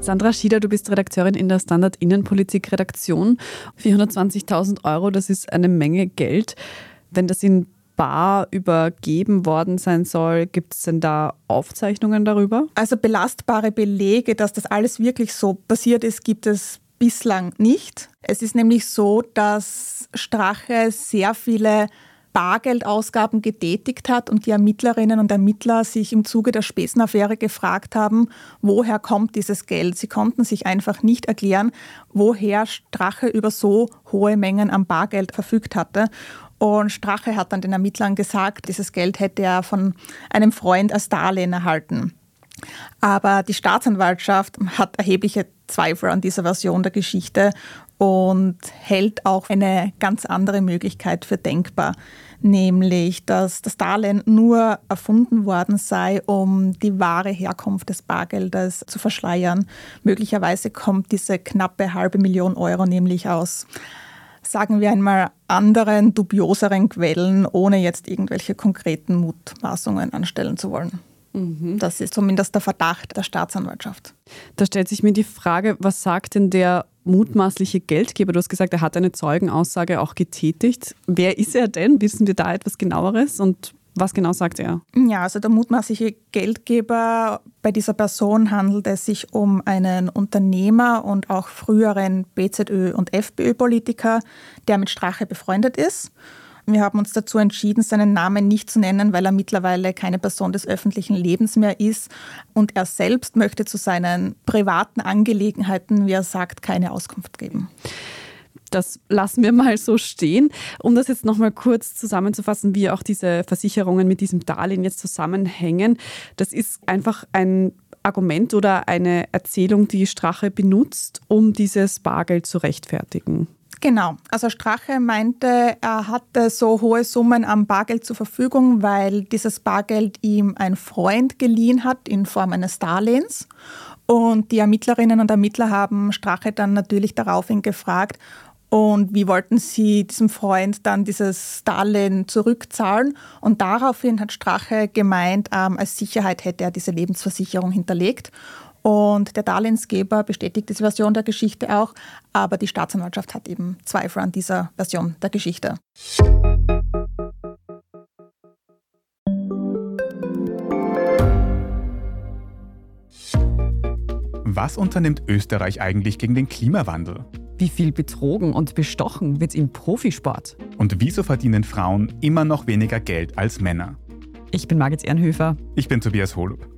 Sandra Schieder, du bist Redakteurin in der Standard Innenpolitik Redaktion. 420.000 Euro, das ist eine Menge Geld. Wenn das in bar übergeben worden sein soll, gibt es denn da Aufzeichnungen darüber? Also belastbare Belege, dass das alles wirklich so passiert ist, gibt es bislang nicht. Es ist nämlich so, dass Strache sehr viele Bargeldausgaben getätigt hat und die Ermittlerinnen und Ermittler sich im Zuge der Spesenaffäre gefragt haben, woher kommt dieses Geld? Sie konnten sich einfach nicht erklären, woher Strache über so hohe Mengen an Bargeld verfügt hatte. Und Strache hat dann den Ermittlern gesagt, dieses Geld hätte er von einem Freund als Darlehen erhalten. Aber die Staatsanwaltschaft hat erhebliche Zweifel an dieser Version der Geschichte und hält auch eine ganz andere Möglichkeit für denkbar, nämlich dass das Darlehen nur erfunden worden sei, um die wahre Herkunft des Bargeldes zu verschleiern. Möglicherweise kommt diese knappe halbe Million Euro nämlich aus, sagen wir einmal, anderen, dubioseren Quellen, ohne jetzt irgendwelche konkreten Mutmaßungen anstellen zu wollen. Mhm. Das ist zumindest der Verdacht der Staatsanwaltschaft. Da stellt sich mir die Frage, was sagt denn der mutmaßliche Geldgeber? Du hast gesagt, er hat eine Zeugenaussage auch getätigt. Wer ist er denn? Wissen wir da etwas genaueres? Und was genau sagt er? Ja, also der mutmaßliche Geldgeber bei dieser Person handelt es sich um einen Unternehmer und auch früheren BZÖ- und FPÖ-Politiker, der mit Strache befreundet ist. Wir haben uns dazu entschieden, seinen Namen nicht zu nennen, weil er mittlerweile keine Person des öffentlichen Lebens mehr ist. Und er selbst möchte zu seinen privaten Angelegenheiten, wie er sagt, keine Auskunft geben. Das lassen wir mal so stehen. Um das jetzt nochmal kurz zusammenzufassen, wie auch diese Versicherungen mit diesem Darlehen jetzt zusammenhängen. Das ist einfach ein Argument oder eine Erzählung, die Strache benutzt, um dieses Bargeld zu rechtfertigen. Genau. Also Strache meinte, er hatte so hohe Summen am Bargeld zur Verfügung, weil dieses Bargeld ihm ein Freund geliehen hat in Form eines Darlehens. Und die Ermittlerinnen und Ermittler haben Strache dann natürlich daraufhin gefragt, und wie wollten sie diesem Freund dann dieses Darlehen zurückzahlen? Und daraufhin hat Strache gemeint, ähm, als Sicherheit hätte er diese Lebensversicherung hinterlegt. Und der Darlehensgeber bestätigt diese Version der Geschichte auch, aber die Staatsanwaltschaft hat eben Zweifel an dieser Version der Geschichte. Was unternimmt Österreich eigentlich gegen den Klimawandel? Wie viel betrogen und bestochen wird im Profisport? Und wieso verdienen Frauen immer noch weniger Geld als Männer? Ich bin Margit Ehrenhöfer. Ich bin Tobias Holub.